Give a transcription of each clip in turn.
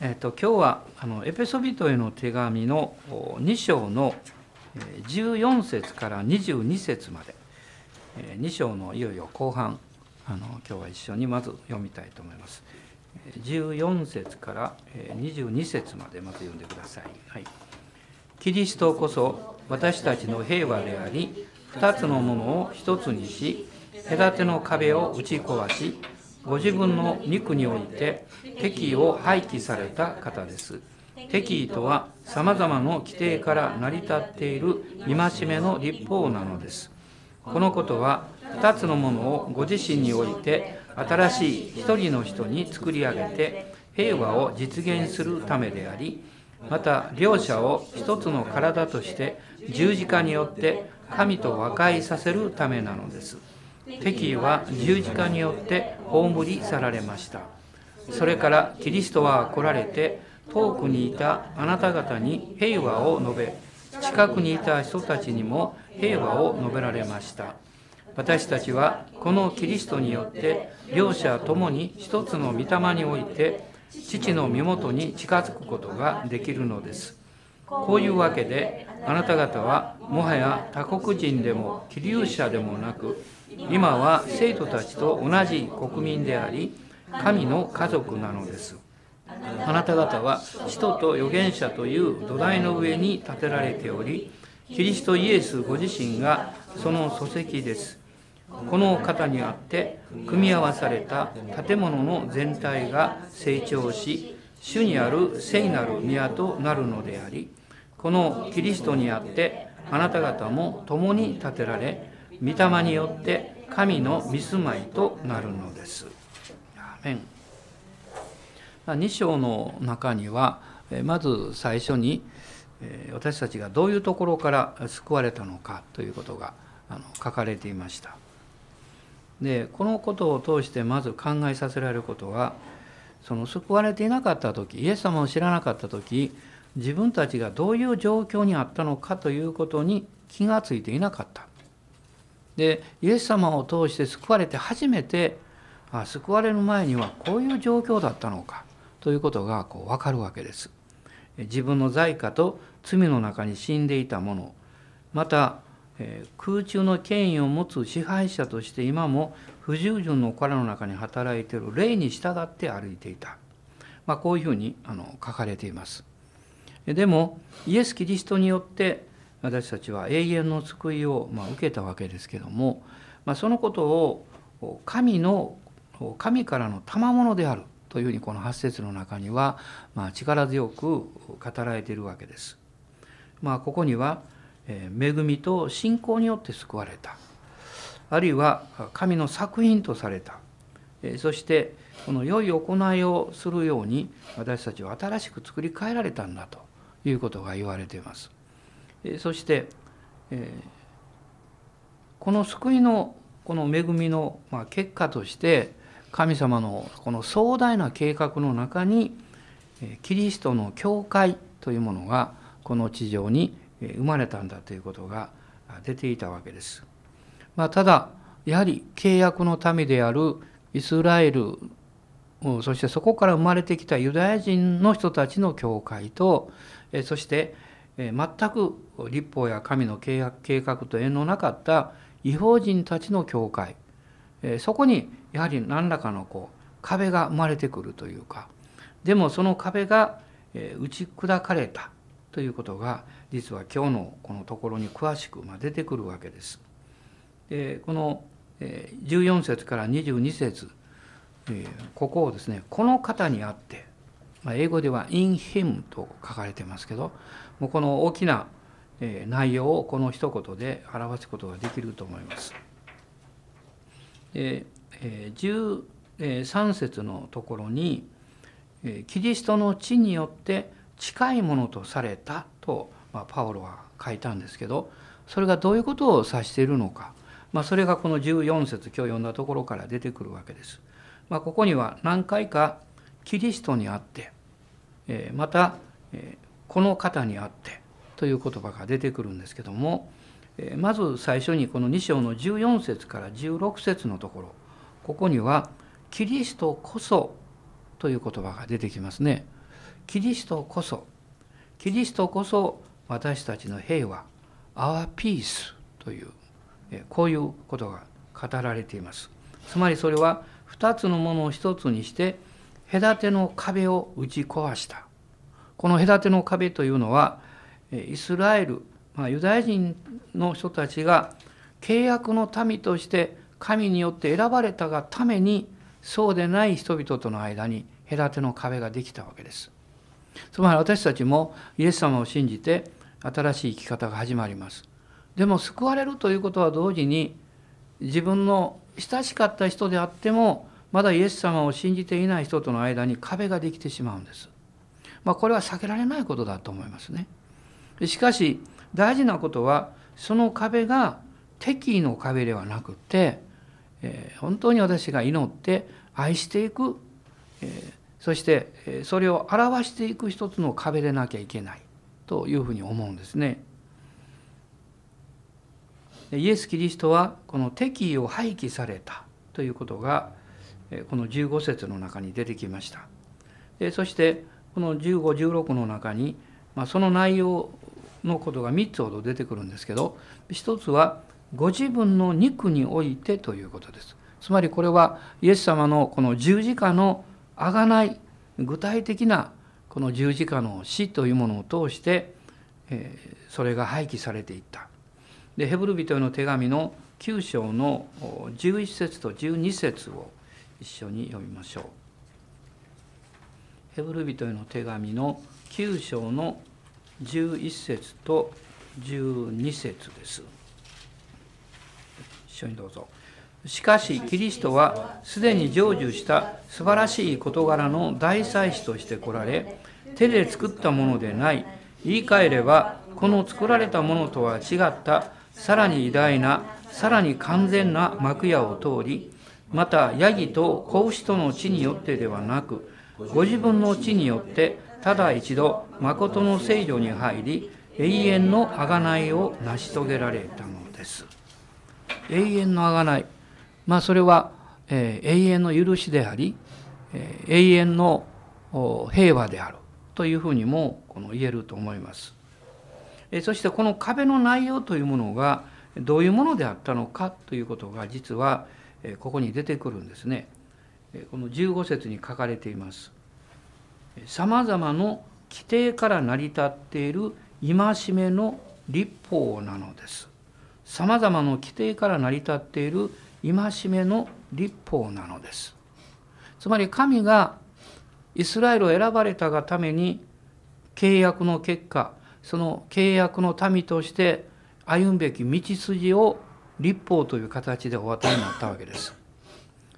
えっと、今日はあのエペソビトへの手紙の2章の14節から22節まで。2章のいよいよ後半。あの今日は一緒にまず読みたいと思います。14節から22節までまず読んでください、はい、キリストこそ私たちの平和であり2つのものを1つにし隔ての壁を打ち壊しご自分の肉において敵意を廃棄された方です。敵意とは様々な規定から成り立っている戒めの立法なのです。このことは2つのものをご自身において新しい一人の人に作り上げて平和を実現するためであり、また両者を一つの体として十字架によって神と和解させるためなのです。敵意は十字架によって葬り去られました。それからキリストは来られて遠くにいたあなた方に平和を述べ近くにいた人たちにも平和を述べられました。私たちはこのキリストによって両者ともに一つの御霊において父の身元に近づくことができるのです。こういうわけであなた方はもはや他国人でも気流者でもなく今は生徒たちと同じ国民であり神の家族なのです。あなた方は使徒と預言者という土台の上に建てられておりキリストイエスご自身がその礎石です。この方にあって組み合わされた建物の全体が成長し主にある聖なる宮となるのでありこのキリストにあってあなた方も共に建てられ御霊によって神の見住まいとなるのです。アメン2章の中にはまず最初に私たちがどういうところから救われたのかということが書かれていました。でこのことを通してまず考えさせられることはその救われていなかった時イエス様を知らなかった時自分たちがどういう状況にあったのかということに気がついていなかったでイエス様を通して救われて初めてあ救われる前にはこういう状況だったのかということがこう分かるわけです。自分の罪過と罪の中に死んでいたものまた空中の権威を持つ支配者として今も不従順の殻の中に働いている霊に従って歩いていた、まあ、こういうふうにあの書かれています。でもイエス・キリストによって私たちは永遠の救いをま受けたわけですけども、まあ、そのことを神の神からの賜物であるというふうにこの8節の中にはま力強く語られているわけです。まあ、ここには恵みと信仰によって救われたあるいは神の作品とされたそしてこの良い行いをするように私たちは新しく作り変えられたんだということが言われています。そして、えこの救いのこの恵みのま結果として神様のこの壮大な計画の中にキリストの教会というものがこの地上に生まれたんだということが出ていたわけです。まあ、ただやはり契約の民であるイスラエルそしてそこから生まれてきたユダヤ人の人たちの教会とそして全く立法や神の計画と縁のなかった違法人たちの教会そこにやはり何らかのこう壁が生まれてくるというかでもその壁が打ち砕かれたということが実は今日のこのところに詳しく出てくるわけです。この14節から22節ここをですねこの方にあって英語では「in him」と書かれてますけどもうこの大きな内容をこの一言で表すことができると思います。13節のところにキリストの地によって近いものとされたと、ま、パウロは書いたんですけどそれがどういうことを指しているのか、まあ、それがこの14節今日読んだところから出てくるわけです。まあ、ここには何回かキリストにあってまたこの方にあってという言葉が出てくるんですけどもまず最初にこの2章の14節から16節のところここには「キリストこそ」という言葉が出てきますね。キリストこそキリストこそ私たちの平和 Our Peace というこういうことが語られていますつまりそれは2つのものを1つにして隔ての壁を打ち壊したこの隔ての壁というのはイスラエル、まあ、ユダヤ人の人たちが契約の民として神によって選ばれたがためにそうでない人々との間に隔ての壁ができたわけです。つまり私たちもイエス様を信じて新しい生き方が始まります。でも救われるということは同時に自分の親しかった人であってもまだイエス様を信じていない人との間に壁ができてしまうんです。まあ、これは避けられないことだと思いますね。しかし大事なことはその壁が敵意の壁ではなくて、えー、本当に私が祈って愛していく、えー、そしてそれを表していく一つの壁でなきゃいけないというふうに思うんですね。イエス・キリストはこの敵意を廃棄されたということがこの15節の中に出てきました。そしてこの1516の中に、まあ、その内容のことが3つほど出てくるんですけど一つはご自分の肉においてということです。つまりこれはイエス様のこの十字架のあがない具体的なこの十字架の死というものを通して、えー、それが廃棄されていった。でヘブル人への手紙の9章の11節と12節を一緒に読みましょう。ヘブル人への手紙の9章の11節と12節です。一緒にどうぞ。しかしキリストはすでに成就した素晴らしい事柄の大祭司として来られ手で作ったものでない言い換えればこの作られたものとは違ったさらに偉大なさらに完全な幕屋を通りまたヤギと子牛との地によってではなくご自分の地によってただ一度誠の聖女に入り永遠の贖いを成し遂げられたのです。永遠の贖い。まあそれは、えー、永遠の許しであり、えー、永遠の平和であるというふうにもこの言えると思います、えー、そしてこの壁の内容というものがどういうものであったのかということが実はここに出てくるんですね。この15節に書かれています。さまざまの規定から成り立っている戒めの立法なのです。さまざまな規定から成り立っている戒めの立法なのです。つまり神がイスラエルを選ばれたがために契約の結果その契約の民として歩むべき道筋を立法という形でお与えになったわけです。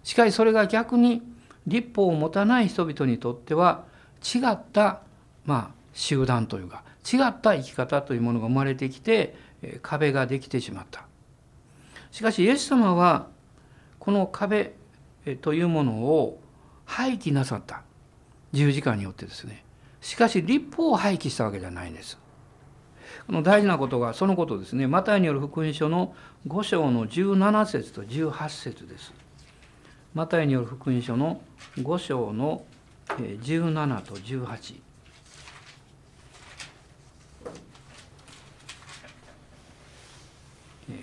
しかしそれが逆に立法を持たない人々にとっては違ったまあ集団というか違った生き方というものが生まれてきて壁ができてしまった。しかしイエス様はこの壁というものを廃棄なさった十字架によってですねしかし立法を廃棄したわけじゃないんです。この大事なことがそのことですねマタイによる福音書の5章の17節と18節です。マタイによる福音書の5章の17と18。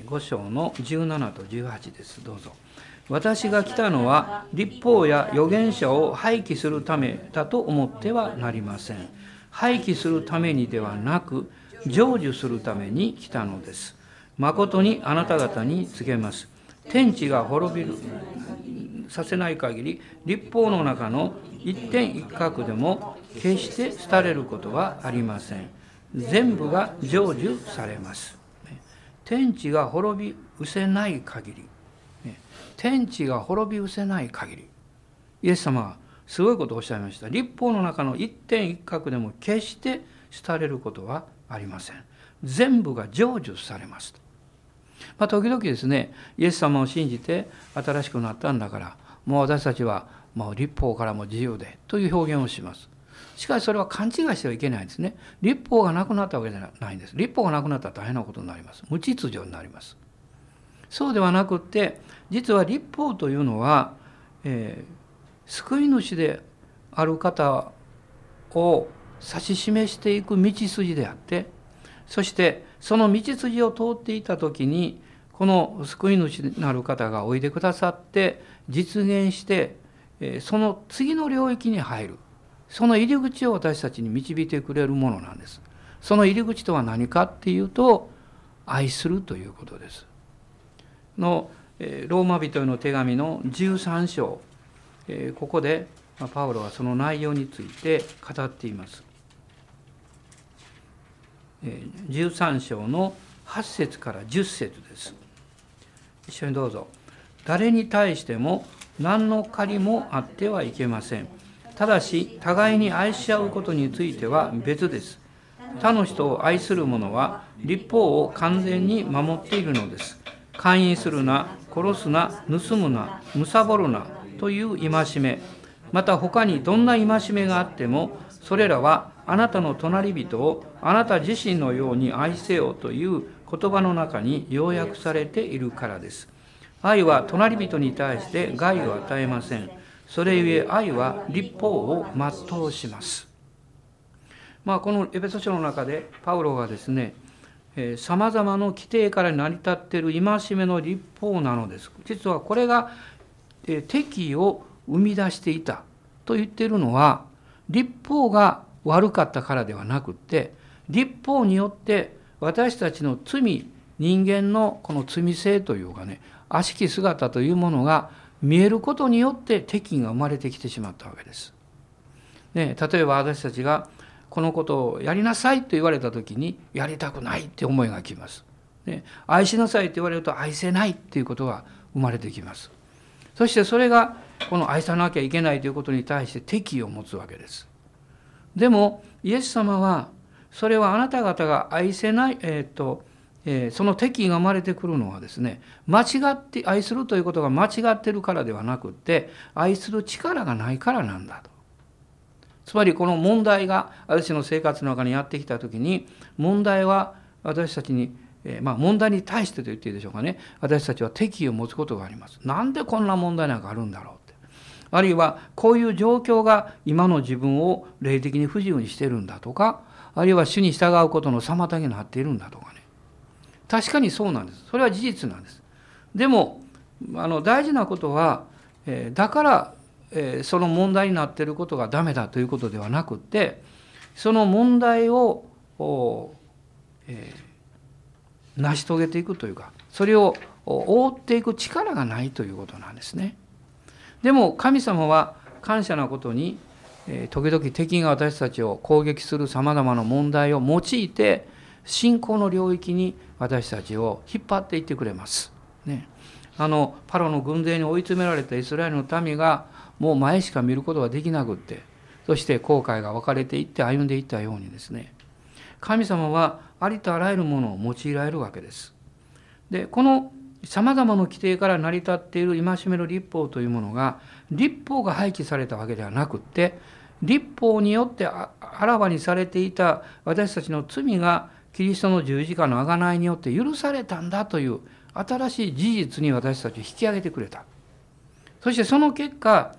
5章の17と18です。どうぞ。私が来たのは立法や預言者を廃棄するためだと思ってはなりません。廃棄するためにではなく、成就するために来たのです。誠にあなた方に告げます。天地が滅びるさせない限り、立法の中の一点一角でも決して廃れることはありません。全部が成就されます。天地が滅び失せない限り、天地が滅び失せない限り、イエス様はすごいことをおっしゃいました。立法の中の一点一角でも決して廃れることはありません。全部が成就されます。まあ、時々ですね、イエス様を信じて新しくなったんだから、もう私たちはもう立法からも自由でという表現をします。しかしそれは勘違いしてはいけないんですね。立法がなくなったわけじゃないんです。立法がなくなったら大変なことになります。無秩序になります。そうではなくって実は立法というのは、えー、救い主である方を指し示していく道筋であってそしてその道筋を通っていた時にこの救い主なる方がおいでくださって実現してその次の領域に入るその入り口を私たちに導いてくれるものなんです。その入り口とは何かっていうと愛するということです。のローマ人への手紙の13章ここでパウロはその内容について語っています。13章の8節から10節です。一緒にどうぞ。誰に対しても何の借りもあってはいけません。ただし、互いに愛し合うことについては別です。他の人を愛する者は立法を完全に守っているのです。勧誘するな、殺すな、盗むな、貪るなという戒め、また他にどんな戒めがあっても、それらはあなたの隣人をあなた自身のように愛せよという言葉の中に要約されているからです。愛は隣人に対して害を与えません。それゆえ愛は立法を全うします。まあ、このエペソ書の中でパウロがですねさまざまな規定から成り立っている戒めの立法なのです。実はこれが敵を生み出していたと言っているのは立法が悪かったからではなくって立法によって私たちの罪人間のこの罪性というかね悪しき姿というものが見えることによって敵が生まれてきてしまったわけです。ね、例えば私たちがこのことをやりなさいと言われた時にやりたくないって思いがきます。ね、愛しなさいと言われると愛せないっていうことが生まれてきます。そしてそれがこの愛さなきゃいけないということに対して敵意を持つわけです。でもイエス様はそれはあなた方が愛せない、えーとえー、その敵意が生まれてくるのはですね間違って愛するということが間違ってるからではなくって愛する力がないからなんだと。つまりこの問題が私の生活の中にやってきた時に問題は私たちに、え、まあ問題に対してと言っていいでしょうかね私たちは敵意を持つことがあります。なんでこんな問題なんかあるんだろうってあるいはこういう状況が今の自分を霊的に不自由にしてるんだとかあるいは主に従うことの妨げになっているんだとかね。確かにそうなんです。それは事実なんです。でもあの大事なことは、えー、だから、えー、その問題になっていることがダメだということではなくてその問題を、えー、成し遂げていくというかそれを覆っていく力がないということなんですね。でも神様は感謝なことに時々敵が私たちを攻撃するさまざまな問題を用いて信仰の領域に私たちを引っ張っていってくれます。ね、あのパロの軍勢に追い詰められたイスラエルの民がもう前しか見ることができなくってそして後悔が分かれていって歩んでいったようにですね神様はありとあらゆるものを用いられるわけです。でこのさまざまな規定から成り立っている戒めの立法というものが立法が廃棄されたわけではなくって立法によってあらわにされていた私たちの罪がキリストの十字架の贖いによって許されたんだという新しい事実に私たちを引き上げてくれた。そしてその結果、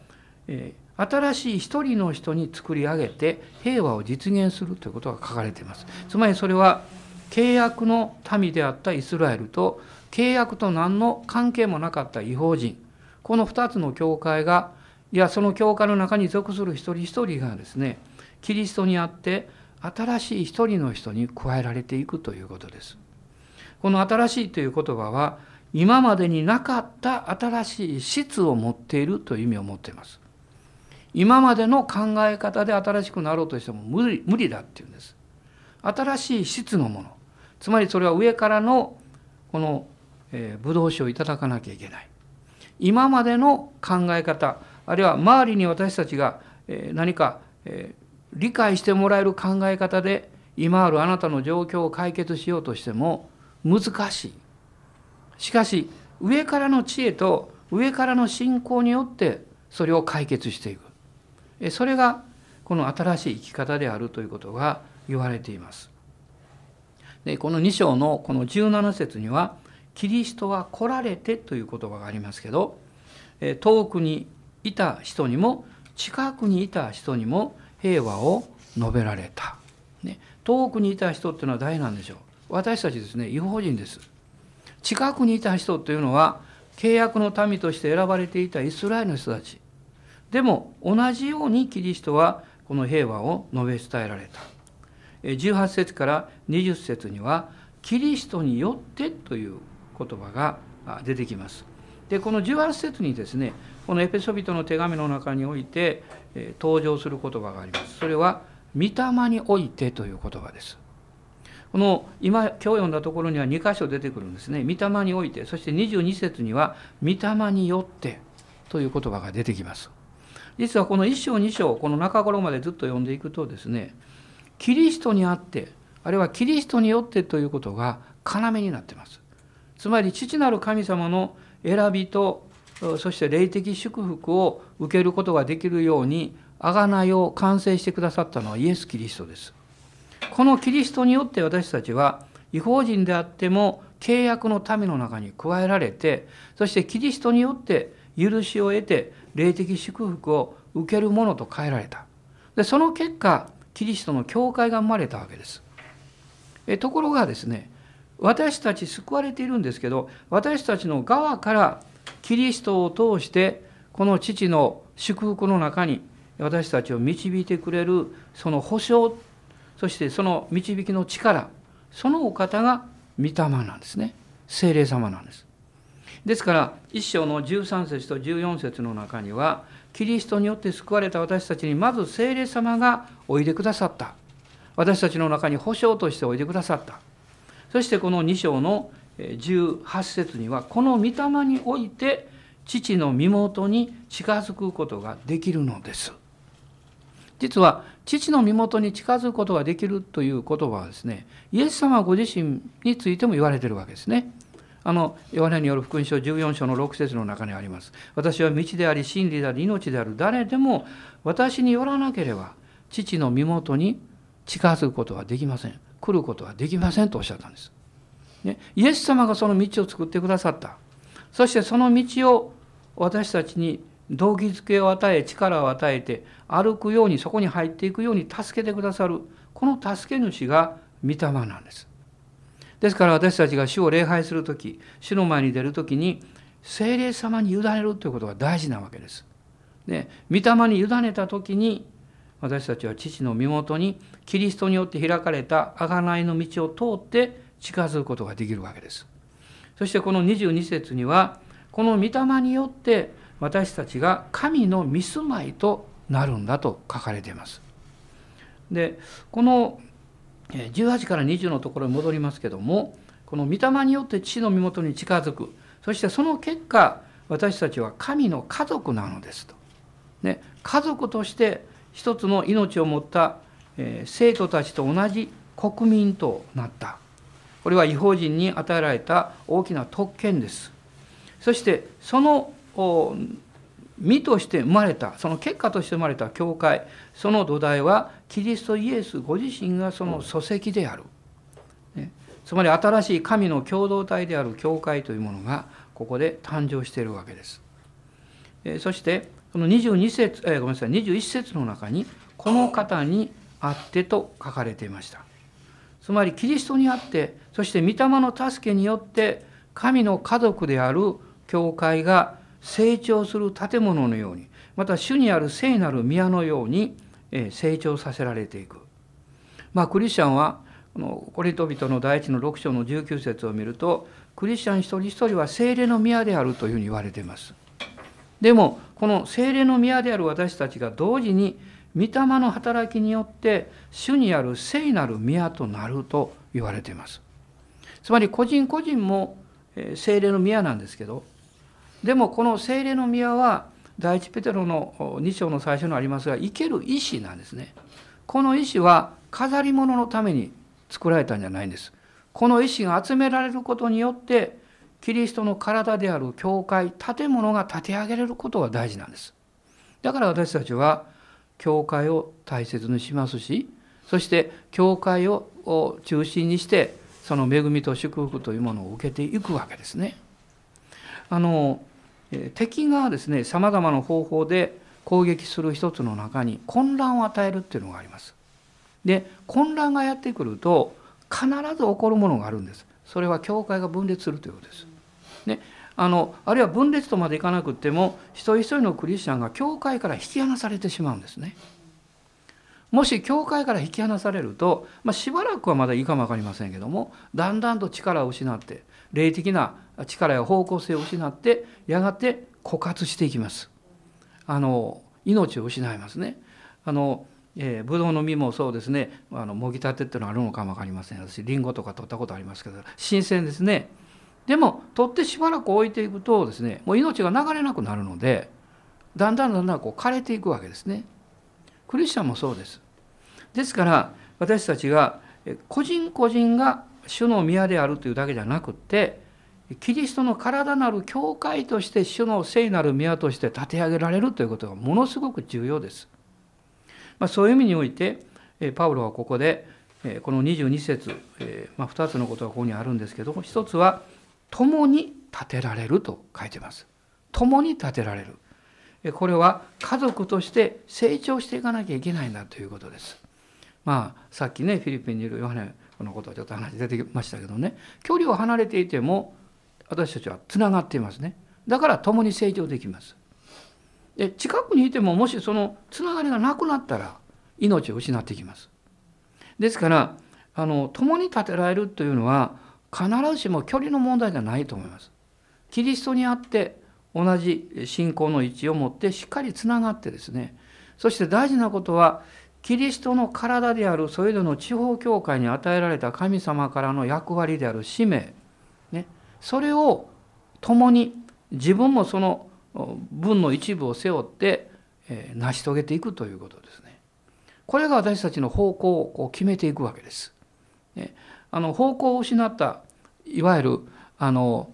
え新しい一人の人に作り上げて平和を実現するということが書かれています。つまりそれは契約の民であったイスラエルと契約と何の関係もなかった違法人この2つの教会がいやその教会の中に属する一人一人がですねキリストにあって新しい一人の人に加えられていくということです。この新しいという言葉は今までになかった新しい質を持っているという意味を持っています。今までの考え方で新しくなろうとしても無理無理だっていうんです。新しい質のものつまりそれは上からのこのえー、ブドウ酒をいただかなきゃいけない。今までの考え方あるいは周りに私たちが、何か、理解してもらえる考え方で今あるあなたの状況を解決しようとしても難しい。しかし上からの知恵と上からの信仰によってそれを解決していく。それがこの新しい生き方であるということが言われています。でこの2章のこの17節にはキリストは来られてという言葉がありますけど遠くにいた人にも近くにいた人にも平和を述べられた、ね、遠くにいた人っていうのは誰なんでしょう。私たちですね違法人です。近くにいた人というのは契約の民として選ばれていたイスラエルの人たち。でも同じようにキリストはこの平和を述べ伝えられた。18節から20節にはキリストによってという言葉が出てきます。でこの18節にですねこのエペソビトの手紙の中においてえ登場する言葉がありますそれは御霊においてという言葉ですこの今今日読んだところには2箇所出てくるんですね。御霊において、そして22節には御霊によってという言葉が出てきます。実はこの1章2章、この中頃までずっと読んでいくとですね、キリストにあって、あるいはキリストによってということが要になってます。つまり父なる神様の選びとそして霊的祝福を受けることができるように贖いを完成してくださったのはイエス・キリストです。このキリストによって私たちは違法人であっても契約の民の中に加えられてそしてキリストによって許しを得て霊的祝福を受けるものと変えられたでその結果キリストの教会が生まれたわけですえところがですね私たち救われているんですけど私たちの側からキリストを通してこの父の祝福の中に私たちを導いてくれるその保証そしてその導きの力そのお方が御霊なんですね。精霊様なんです。ですから一章の13節と14節の中にはキリストによって救われた私たちにまず精霊様がおいでくださった。私たちの中に保証としておいでくださった。そしてこの2章の18節にはこの御霊において父の身元に近づくことができるのです実は父の身元に近づくことができるという言葉はですねイエス様ご自身についても言われているわけですね。あのヨハネによる福音書14章の6節の中にあります。私は道であり真理であり命である誰でも私によらなければ父の身元に近づくことはできません。来ることはできませんとおっしゃったんです。ね、イエス様がその道を作ってくださった。そしてその道を私たちに動機づけを与え力を与えて歩くようにそこに入っていくように助けてくださるこの助け主が御霊なんです。ですから私たちが主を礼拝する時主の前に出る時に聖霊様に委ねるということが大事なわけです。で御霊に委ねた時に私たちは父の身元にキリストによって開かれた贖いの道を通って近づくことができるわけです。そしてこの22節にはこの御霊によって私たちが神の見住まいとなるんだと書かれています。でこの18から20のところに戻りますけどもこの御霊によって父の身元に近づくそしてその結果私たちは神の家族なのですと。ね、家族として一つの命を持った、生徒たちと同じ国民となった。これは違法人に与えられた大きな特権です。そしてその身として生まれたその結果として生まれた教会その土台はキリストイエスご自身がその礎石である、ね、つまり新しい神の共同体である教会というものがここで誕生しているわけです。えそしてこの22節、えごめんなさい21節の中に「この方にあって」と書かれていました。つまりキリストにあってそして御霊の助けによって神の家族である教会が成長する建物のようにまた主にある聖なる宮のように成長させられていく。まあクリスチャンはこのコリト人の第一の6章の19節を見るとクリスチャン一人一人は聖霊の宮であるというふうに言われています。でもこの聖霊の宮である私たちが同時に御霊の働きによって主にある聖なる宮となると言われています。つまり個人個人も聖霊の宮なんですけどでもこの精霊の宮は第一ペテロの2章の最初にありますが生ける石なんですね。この石は飾り物のために作られたんじゃないんです。この石が集められることによってキリストの体である教会建物が建て上げられることが大事なんです。だから私たちは教会を大切にしますしそして教会を中心にしてその恵みと祝福というものを受けていくわけですね。あの敵がですねさまざまな方法で攻撃する一つの中に混乱を与えるっていうのがあります。で混乱がやってくると必ず起こるものがあるんですそれは教会が分裂するということです。ね、あのあるいは分裂とまでいかなくっても一人一人のクリスチャンが教会から引き離されてしまうんですね。もし教会から引き離されると、まあ、しばらくはまだいいかも分かりませんけどもだんだんと力を失って霊的な力や方向性を失ってやがて枯渇していきます。あの命を失いますね。あのえー、ブドウの実もそうですねあのもぎたてっていうのはあるのかも分かりません私りんごとか取ったことありますけど新鮮ですねでも取ってしばらく置いていくとですねもう命が流れなくなるのでだんだんだんだんこう枯れていくわけですねクリスチャンもそうですですから私たちが個人個人が主の宮であるというだけじゃなくってキリストの体なる教会として主の聖なる宮として立て上げられるということがものすごく重要です。まあ、そういう意味においてパウロはここでこの22節、まあ、2つのことがここにあるんですけど一つは「共に立てられる」と書いてます。共に立てられる。これは家族として成長していかなきゃいけないんだということです。まあさっきねフィリピンにいるヨハネのことはちょっと話出てきましたけどね距離を離れていても私たちはつながっていますね。だから共に成長できます。で近くにいてももしそのつながりがなくなったら命を失ってきます。ですからあの共に立てられるというのは必ずしも距離の問題じゃないと思います。キリストにあって同じ信仰の位置を持ってしっかりつながってですねそして大事なことはキリストの体であるそれぞれの地方教会に与えられた神様からの役割である使命、ね、それを共に自分もその分の一部を背負って、え成し遂げていくということですね。これが私たちの方向をこう決めていくわけです。ね、あの方向を失ったいわゆるあの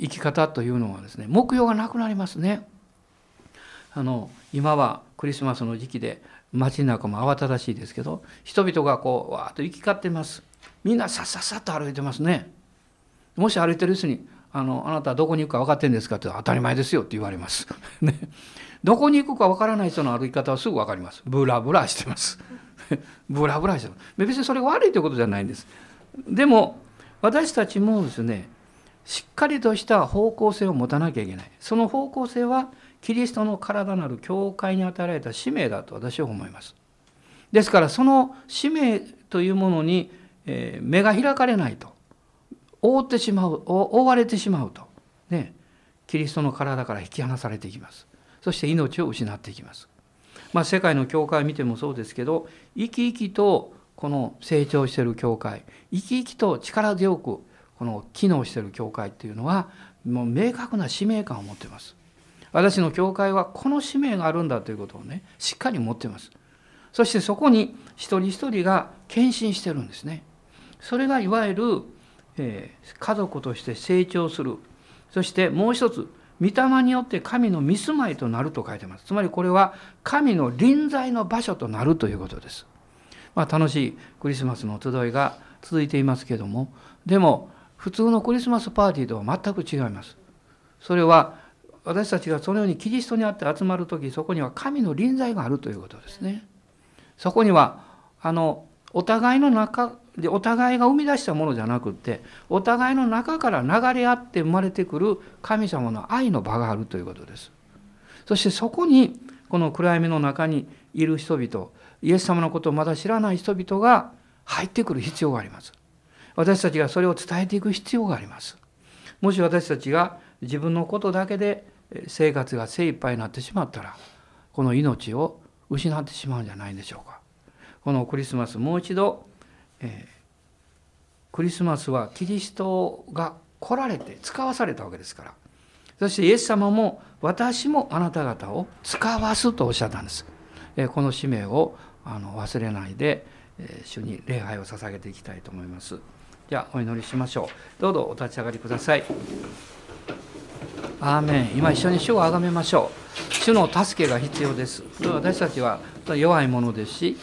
生き方というのはですね目標がなくなりますね。あの今はクリスマスの時期で街の中も慌ただしいですけど人々がこうわーっと行き交ってますみんなさっさっさと歩いてますねもし歩いてる人にあの「あなたはどこに行くか分かってんですか?」って当たり前ですよって言われます。ね、どこに行くか分からない人の歩き方はすぐ分かります。ブラブラしてます。ブラブラしてます。別にそれが悪いということじゃないんです。でも私たちもですねしっかりとした方向性を持たなきゃいけない。その方向性はキリストの体なる教会に与えられた使命だと私は思います。ですからその使命というものに目が開かれないと。覆ってしまう覆われてしまうと。ね。キリストの体から引き離されていきます。そして命を失っていきます。まあ世界の教会を見てもそうですけど生き生きとこの成長している教会生き生きと力強くこの機能している教会っていうのはもう明確な使命感を持っています。私の教会はこの使命があるんだということをねしっかり持っています。そしてそこに一人一人が献身してるんですね。それがいわゆるえ家族として成長する。そしてもう一つ御霊によって神の見住まいとなると書いてます。つまりこれは神の臨在の場所となるということです、まあ、楽しいクリスマスの集いが続いていますけどもでも普通のクリスマスパーティーとは全く違いますそれは私たちがそのようにキリストにあって集まる時そこには神の臨在があるということですねそこにはあのお互いの中でお互いが生み出したものじゃなくってお互いの中から流れ合って生まれてくる神様の愛の場があるということです。そしてそこにこの暗闇の中にいる人々イエス様のことをまだ知らない人々が入ってくる必要があります。私たちがそれを伝えていく必要があります。もし私たちが自分のことだけで生活が精一杯になってしまったらこの命を失ってしまうんじゃないでしょうか。このクリスマスもう一度えー、クリスマスはキリストが来られて使わされたわけですからそしてイエス様も私もあなた方を使わすとおっしゃったんです、この使命をあの忘れないで、え、主に礼拝を捧げていきたいと思います。じゃあお祈りしましょう。どうぞお立ち上がりください。アーメン。今一緒に主を崇めましょう。主の助けが必要です。私たちは弱いものですし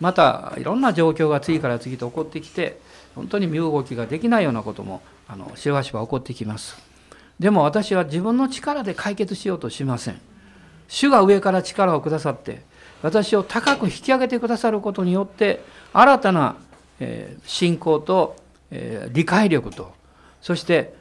またいろんな状況が次から次と起こってきて本当に身動きができないようなこともあのしばしば起こってきます。でも私は自分の力で解決しようとしません。主が上から力をくださって私を高く引き上げてくださることによって新たな信仰と理解力とそして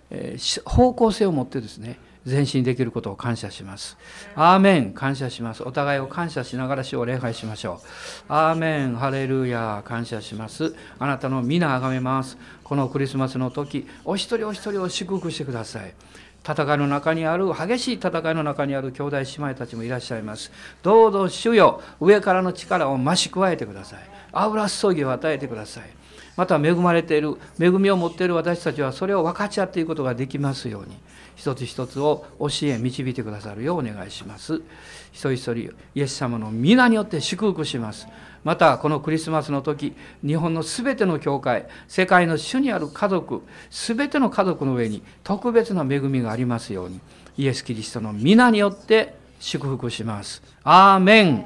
方向性を持ってですね前進できることを感謝します。アーメン感謝します。お互いを感謝しながら主を礼拝しましょう。アーメンハレルヤ感謝します。あなたの皆あがめます。このクリスマスの時、お一人お一人を祝福してください。戦いの中にある激しい戦いの中にある兄弟姉妹たちもいらっしゃいます。どうぞ主よ上からの力を増し加えてください。油注ぎを与えてください。また恵まれている恵みを持っている私たちはそれを分かち合っていくことができますように。一つ一つを教え導いてくださるようお願いします。一人一人イエス様の皆によって祝福します。またこのクリスマスの時日本の全ての教会世界の主にある家族全ての家族の上に特別な恵みがありますようにイエス・キリストの皆によって祝福します。アーメン。